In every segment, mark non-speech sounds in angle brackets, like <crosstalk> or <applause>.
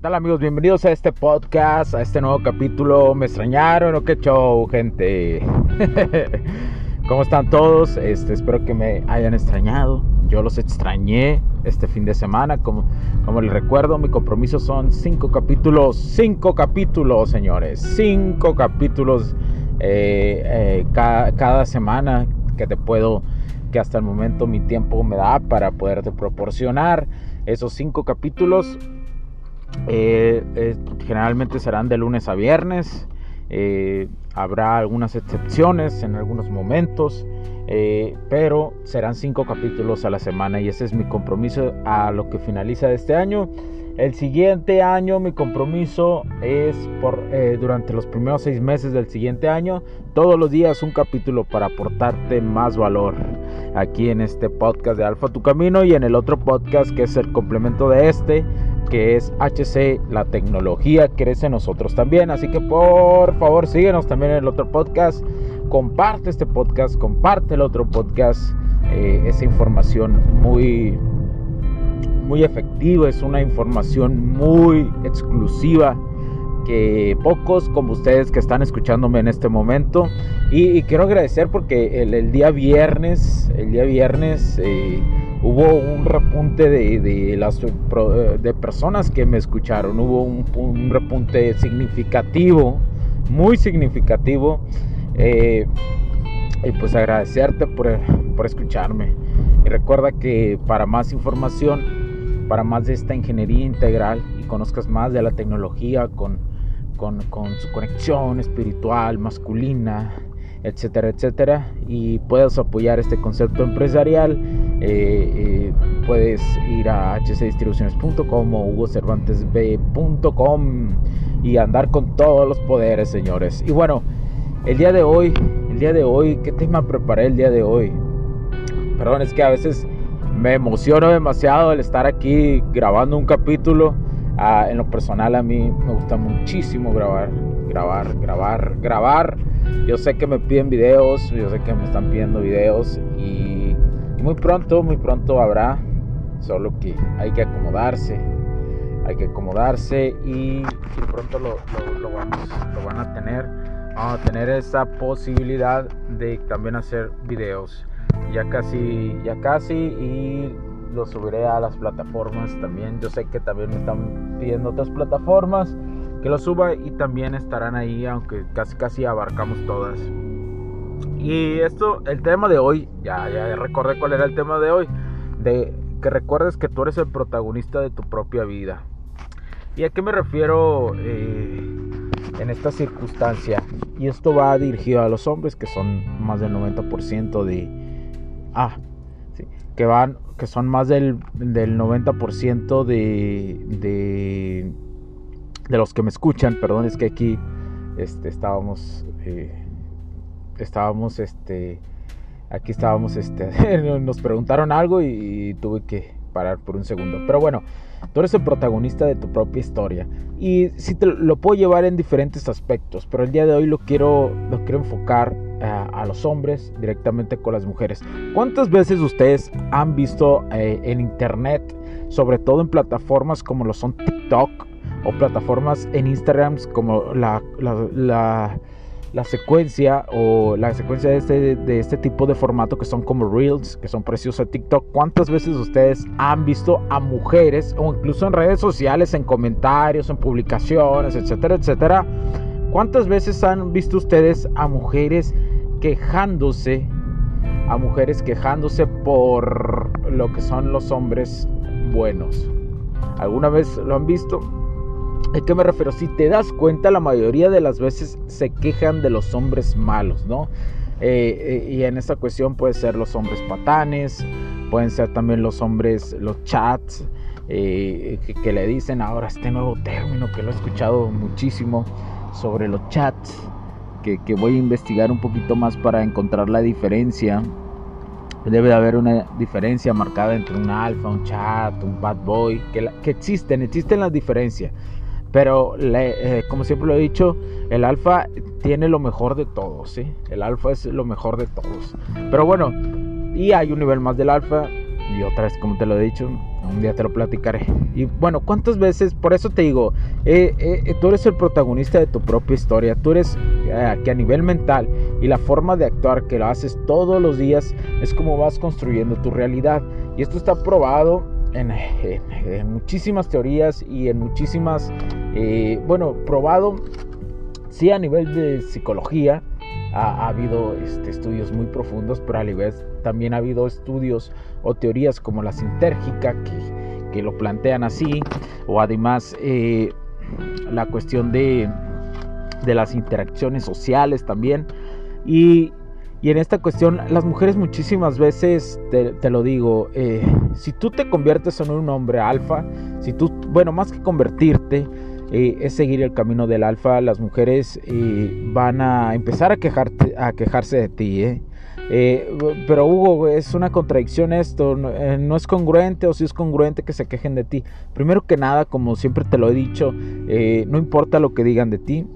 ¿Qué tal amigos? Bienvenidos a este podcast, a este nuevo capítulo. ¿Me extrañaron o qué show, gente? <laughs> ¿Cómo están todos? Este, espero que me hayan extrañado. Yo los extrañé este fin de semana. Como, como les recuerdo, mi compromiso son cinco capítulos. Cinco capítulos, señores. Cinco capítulos eh, eh, cada, cada semana que te puedo, que hasta el momento mi tiempo me da para poderte proporcionar esos cinco capítulos eh, eh, generalmente serán de lunes a viernes. Eh, habrá algunas excepciones en algunos momentos, pero serán cinco capítulos a la semana y ese es mi compromiso a lo que finaliza este año. El siguiente año mi compromiso es por durante los primeros seis meses del siguiente año, todos los días un capítulo para aportarte más valor aquí en este podcast de Alfa Tu Camino y en el otro podcast que es el complemento de este que es HC, la tecnología crece en nosotros también. Así que por favor síguenos también en el otro podcast. Comparte este podcast, comparte el otro podcast. Eh, esa información muy, muy efectiva, es una información muy exclusiva que pocos como ustedes que están escuchándome en este momento. Y, quiero agradecer porque el, día viernes, el día viernes... Eh, hubo un repunte de, las, de personas que me escucharon, hubo un, repunte significativo, muy significativo. Eh, y pues agradecerte por, por, escucharme. Y recuerda que para más información, para más de esta ingeniería integral y conozcas más de la tecnología con, con, con su conexión espiritual, masculina, etcétera, etcétera, y puedas apoyar este concepto empresarial, eh, eh, puedes ir a hcdistribuciones.com o hugocervantesb.com y andar con todos los poderes, señores. Y bueno, el día de hoy, el día de hoy, ¿qué tema preparé el día de hoy? Perdón, es que a veces me emociono demasiado el estar aquí grabando un capítulo. Ah, en lo personal a mí me gusta muchísimo grabar, grabar, grabar, grabar yo sé que me piden videos, yo sé que me están pidiendo videos y muy pronto, muy pronto habrá, solo que hay que acomodarse, hay que acomodarse y, pronto lo, lo van a tener, vamos a tener esa posibilidad de también hacer videos. Ya casi, ya casi y lo subiré a las plataformas también. Yo sé que también me están pidiendo otras plataformas que lo suba y también estarán ahí, aunque casi casi abarcamos todas. Y esto, el tema de hoy, ya, ya recordé cuál era el tema de hoy, de que recuerdes que tú eres el protagonista de tu propia vida. ¿Y a qué me refiero eh, en esta circunstancia? Y esto va dirigido a los hombres, que son más del 90% de... Ah, sí, que van, que son más del, del 90% de, de de los que me escuchan, perdón, es que aquí este, estábamos, eh, estábamos, este, aquí estábamos, este, <laughs> nos preguntaron algo y, tuve que parar por un segundo. Pero bueno, tú eres el protagonista de tu propia historia y sí te lo puedo llevar en diferentes aspectos, pero el día de hoy lo quiero, lo quiero enfocar a, los hombres directamente con las mujeres. ¿Cuántas veces ustedes han visto eh, en internet, sobre todo en plataformas como lo son TikTok, o plataformas en Instagram como la, la, secuencia o la secuencia de este, de este tipo de formato que son como Reels, que son precios a TikTok. ¿Cuántas veces ustedes han visto a mujeres o incluso en redes sociales, en comentarios, en publicaciones, etcétera, etcétera? ¿Cuántas veces han visto ustedes a mujeres quejándose, a mujeres quejándose por lo que son los hombres buenos. ¿Alguna vez lo han visto? ¿A qué me refiero? Si te das cuenta, la mayoría de las veces se quejan de los hombres malos, ¿no? Eh, eh, y en esta cuestión pueden ser los hombres patanes, pueden ser también los hombres, los chats, eh, que, le dicen ahora este nuevo término que lo he escuchado muchísimo sobre los chats, que, que voy a investigar un poquito más para encontrar la diferencia debe de haber una diferencia marcada entre un alfa, un chat, un bad boy, que, que existen, existen las diferencias. Pero eh, como siempre lo he dicho, el alfa tiene lo mejor de todos, ¿sí? El alfa es lo mejor de todos. Pero bueno, y hay un nivel más del alfa, y otra vez como te lo he dicho, un día te lo platicaré. Y bueno, ¿cuántas veces? Por eso te digo, eh, eh, tú eres el protagonista de tu propia historia. Tú eres eh, que a nivel mental y la forma de actuar que lo haces todos los días es como vas construyendo tu realidad. Y esto está probado en, muchísimas teorías y en muchísimas, bueno, probado sí a nivel de psicología. Ha, habido este, estudios muy profundos, pero a nivel también ha habido estudios o teorías como la sintérgica que, que lo plantean así, o además eh, la cuestión de, de, las interacciones sociales también. Y, y, en esta cuestión, las mujeres muchísimas veces, te, lo digo, eh, si tú te conviertes en un hombre alfa, si tú, bueno, más que convertirte, eh, es seguir el camino del alfa, las mujeres van a empezar a, quejarte, a quejarse de ti. ¿eh? Eh, pero Hugo, es una contradicción esto, eh, no, es congruente o si es congruente que se quejen de ti. Primero que nada, como siempre te lo he dicho, eh, no importa lo que digan de ti.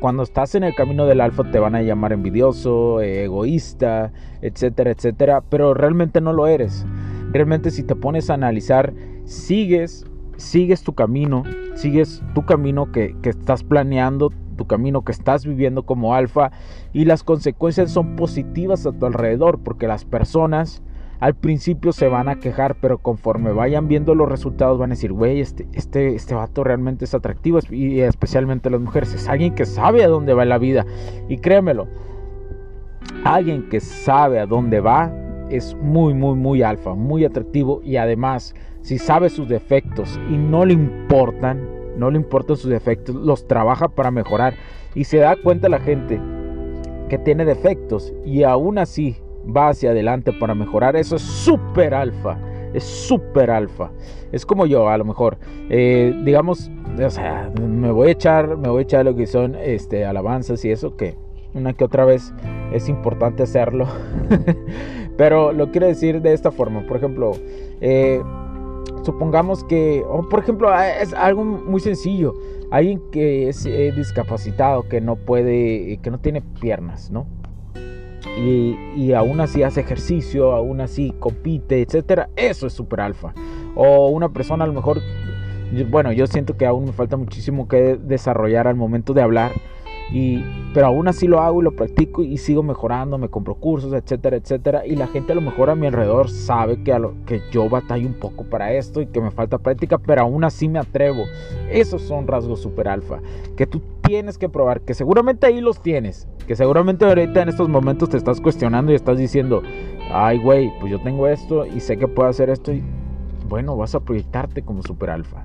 Cuando estás en el camino del alfa te van a llamar envidioso, egoísta, etcétera, etcétera, pero realmente no lo eres. Realmente si te pones a analizar, sigues, sigues tu camino, sigues tu camino que estás planeando, tu camino que estás viviendo como alfa y las consecuencias son positivas a tu alrededor porque las personas al principio se van a quejar, pero conforme vayan viendo los resultados van a decir, güey, este, este, este vato realmente es atractivo y especialmente las mujeres. Es alguien que sabe a dónde va la vida. Y créemelo, alguien que sabe a dónde va es muy, muy, muy alfa, muy atractivo y además, si sabe sus defectos y no le importan, no le importan sus defectos, los trabaja para mejorar y se da cuenta la gente que tiene defectos y aún así va hacia adelante para mejorar, eso es súper alfa, es súper alfa. Es como yo, a lo mejor, eh, digamos, o sea, me voy a echar, me voy a echar lo que son este, alabanzas y eso que una que otra vez es importante hacerlo. <laughs> Pero lo quiero decir de esta forma, por ejemplo, eh, supongamos que, o por ejemplo, es algo muy sencillo, alguien que es eh, discapacitado, que no puede, que no tiene piernas, ¿no? Y, y, aún así hace ejercicio, aún así compite, etcétera, eso es super alfa. O una persona a lo mejor, bueno, yo siento que aún me falta muchísimo que desarrollar al momento de hablar y, pero aún así lo hago y lo practico y sigo mejorando, me compro cursos, etcétera, etcétera. Y la gente a lo mejor a mi alrededor sabe que, a lo, que yo batallo un poco para esto y que me falta práctica, pero aún así me atrevo. Esos son rasgos super alfa que tú tienes que probar, que seguramente ahí los tienes, que seguramente ahorita en estos momentos te estás cuestionando y estás diciendo, ay güey, pues yo tengo esto y sé que puedo hacer esto y bueno, vas a proyectarte como super alfa.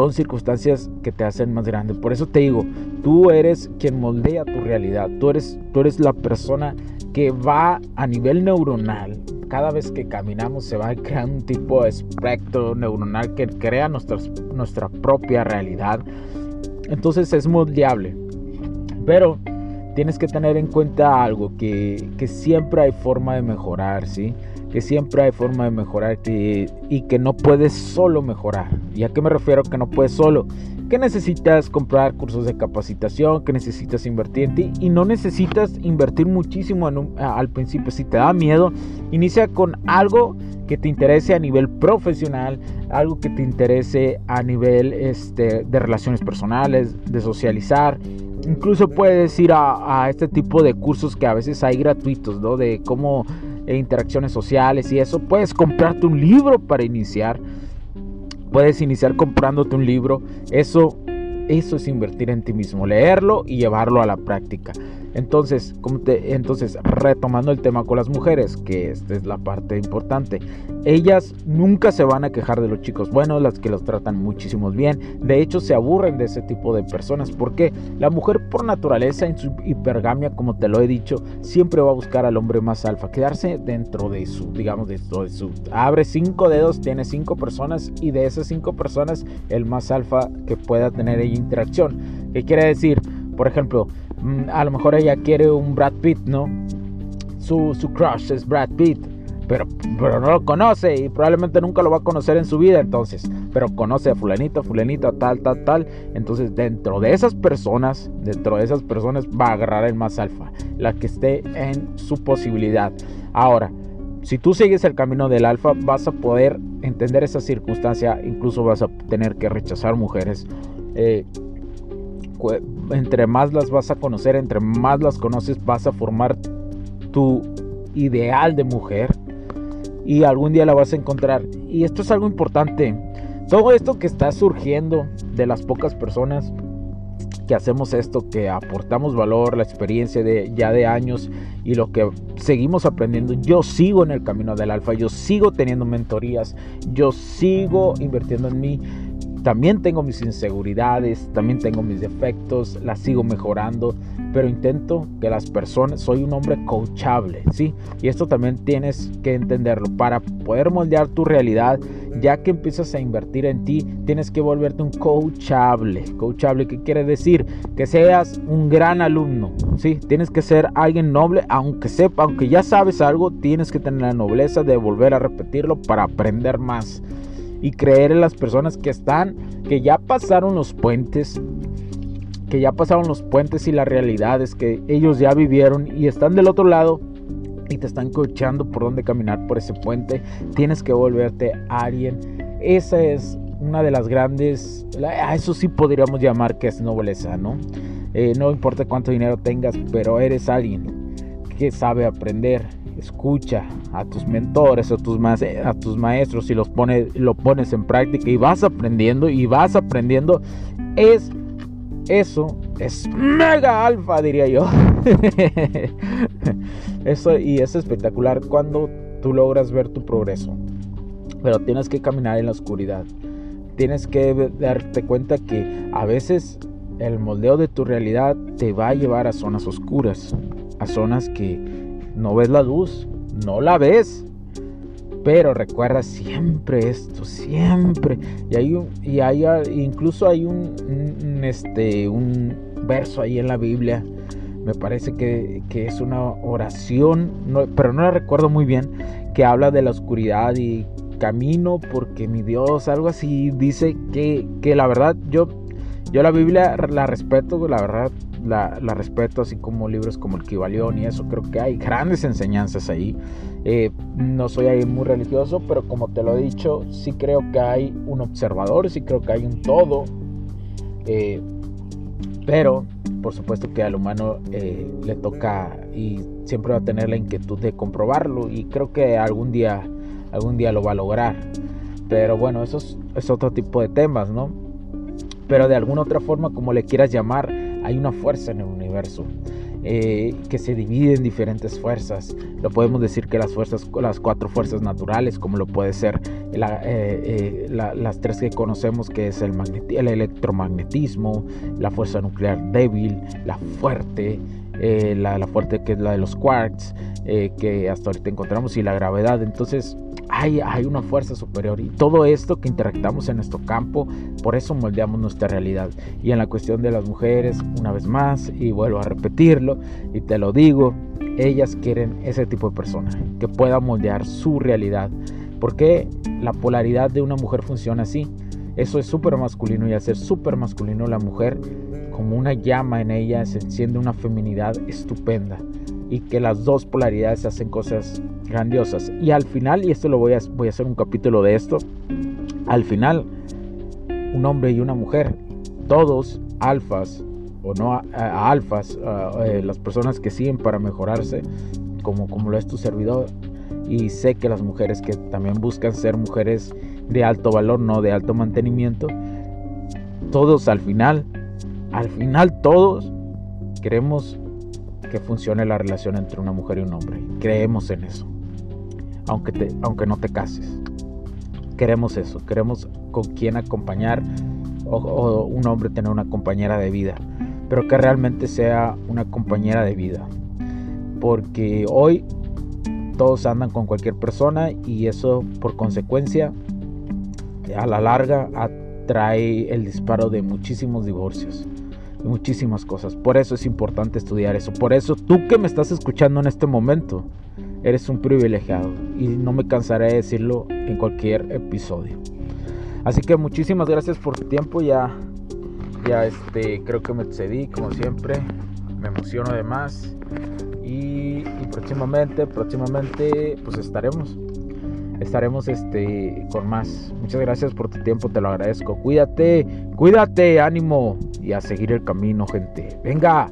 Son circunstancias que te hacen más grande. Por eso te digo, Tú eres quien moldea tu realidad. Tú eres, tú eres la persona que va a nivel neuronal. Cada vez que caminamos se va a crear un tipo de espectro neuronal que crea nuestra, nuestra propia realidad. Entonces es moldeable. Pero tienes que tener en cuenta algo, que, que siempre hay forma de mejorar, ¿sí? Que siempre hay forma de mejorar y que no puedes solo mejorar. ¿Y a qué me refiero que no puedes solo? Que necesitas comprar cursos de capacitación, que necesitas invertir en ti y no necesitas invertir muchísimo al principio. Si te da miedo, inicia con algo que te interese a nivel profesional, algo que te interese a nivel este, de relaciones personales, de socializar. Incluso puedes ir a, a este tipo de cursos que a veces hay gratuitos, ¿no? De cómo e interacciones sociales y eso, puedes comprarte un libro para iniciar. Puedes iniciar comprándote un libro. Eso, eso es invertir en ti mismo, leerlo y llevarlo a la práctica. Entonces, entonces, retomando el tema con las mujeres, que esta es la parte importante, ellas nunca se van a quejar de los chicos buenos, las que los tratan muchísimo bien. De hecho, se aburren de ese tipo de personas porque la mujer por naturaleza en su hipergamia, como te lo he dicho, siempre va a buscar al hombre más alfa, quedarse dentro de su, digamos, dentro de su... Abre cinco dedos, tiene cinco personas y de esas cinco personas el más alfa que pueda tener ella interacción. ¿Qué quiere decir? Por ejemplo, a lo mejor ella quiere un Brad Pitt, ¿no? Su, su crush es Brad Pitt, pero, pero no lo conoce y probablemente nunca lo va a conocer en su vida entonces, pero conoce a fulanito, fulanito, tal, tal, tal. Entonces dentro de esas personas, dentro de esas personas va a agarrar el más alfa, la que esté en su posibilidad. Ahora, si tú sigues el camino del alfa, vas a poder entender esa circunstancia, incluso vas a tener que rechazar mujeres. Eh, entre más las vas a conocer, entre más las conoces, vas a formar tu ideal de mujer y algún día la vas a encontrar. Y esto es algo importante. Todo esto que está surgiendo de las pocas personas que hacemos esto, que aportamos valor, la experiencia de ya de años y lo que seguimos aprendiendo. Yo sigo en el camino del alfa, yo sigo teniendo mentorías, yo sigo invirtiendo en mí también tengo mis inseguridades, también tengo mis defectos, las sigo mejorando, pero intento que las personas, soy un hombre coachable, ¿sí? Y esto también tienes que entenderlo. Para poder moldear tu realidad, ya que empiezas a invertir en ti, tienes que volverte un coachable. Coachable, ¿qué quiere decir? Que seas un gran alumno, ¿sí? Tienes que ser alguien noble, aunque sepa, aunque ya sabes algo, tienes que tener la nobleza de volver a repetirlo para aprender más y creer en las personas que están, que ya pasaron los puentes, que ya pasaron los puentes y las realidades que ellos ya vivieron y están del otro lado y te están coachando por dónde caminar por ese puente, tienes que volverte alguien. Esa es una de las grandes, a eso sí podríamos llamar que es nobleza, ¿no? Eh, no importa cuánto dinero tengas, pero eres alguien que sabe aprender, escucha a tus mentores, a tus, a tus maestros y los pone, lo pones en práctica y vas aprendiendo y vas aprendiendo, es eso es mega alfa, diría yo. <laughs> eso y es espectacular cuando tú logras ver tu progreso. Pero tienes que caminar en la oscuridad. Tienes que darte cuenta que a veces el moldeo de tu realidad te va a llevar a zonas oscuras, a zonas que no ves la luz, no la ves. Pero recuerda siempre esto, siempre. Y hay un, y hay, incluso hay un, este, un verso ahí en la Biblia. Me parece que, es una oración, pero no la recuerdo muy bien, que habla de la oscuridad y camino porque mi Dios, algo así, dice que, que la verdad yo, yo la Biblia la respeto, la verdad la, respeto, así como libros como el Kibalión y eso, creo que hay grandes enseñanzas ahí. Eh, no soy ahí muy religioso, pero como te lo he dicho, sí creo que hay un observador, sí creo que hay un todo. Eh, pero, por supuesto que al humano eh, le toca y siempre va a tener la inquietud de comprobarlo y creo que algún día, algún día lo va a lograr. Pero bueno, eso es, es otro tipo de temas, ¿no? Pero de alguna otra forma, como le quieras llamar, hay una fuerza en el universo. Eh, que se divide en diferentes fuerzas. Lo podemos decir que las fuerzas, las cuatro fuerzas naturales, como lo puede ser eh, las tres que conocemos que es el, el electromagnetismo, la fuerza nuclear débil, la fuerte, la, la, fuerte que es la de los quarks, que hasta ahorita encontramos, y la gravedad. Entonces, hay, una fuerza superior y todo esto que interactamos en nuestro campo, por eso moldeamos nuestra realidad. Y en la cuestión de las mujeres, una vez más, y vuelvo a repetirlo, y te lo digo, ellas quieren ese tipo de persona que pueda moldear su realidad. Porque la polaridad de una mujer funciona así. Eso es súper masculino y al ser súper masculino la mujer, como una llama en ella, se enciende una feminidad estupenda y que las dos polaridades hacen cosas grandiosas. Y al final, y esto lo voy a, voy a hacer un capítulo de esto, al final, un hombre y una mujer, todos alfas o no alfas, eh, las personas que siguen para mejorarse, como, como lo es tu servidor, y sé que las mujeres que también buscan ser mujeres de alto valor, no de alto mantenimiento, todos al final, al final todos queremos que funcione la relación entre una mujer y un hombre. Creemos en eso. Aunque, aunque no te cases. Queremos eso. Queremos con quién acompañar o, un hombre tener una compañera de vida. Pero que realmente sea una compañera de vida. Porque hoy todos andan con cualquier persona y eso por consecuencia a la larga atrae el disparo de muchísimos divorcios muchísimas cosas. Por eso es importante estudiar eso. Por eso tú que me estás escuchando en este momento, eres un privilegiado. Y no me cansaré de decirlo en cualquier episodio. Así que muchísimas gracias por tu tiempo. Ya, ya este, creo que me excedí como siempre. Me emociono de más. Y, y próximamente, próximamente, pues estaremos estaremos este, con más. Muchas gracias por tu tiempo, te lo agradezco. Cuídate, cuídate, ánimo y a seguir el camino, gente. Venga,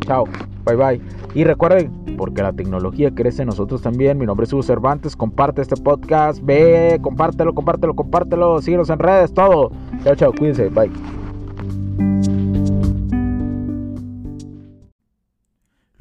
chao, bye bye. Y recuerden, porque la tecnología crece en nosotros también. Mi nombre es Hugo Cervantes, comparte este podcast, ve, compártelo, compártelo, compártelo, síguenos en redes, todo. Chao, chao, cuídense, bye.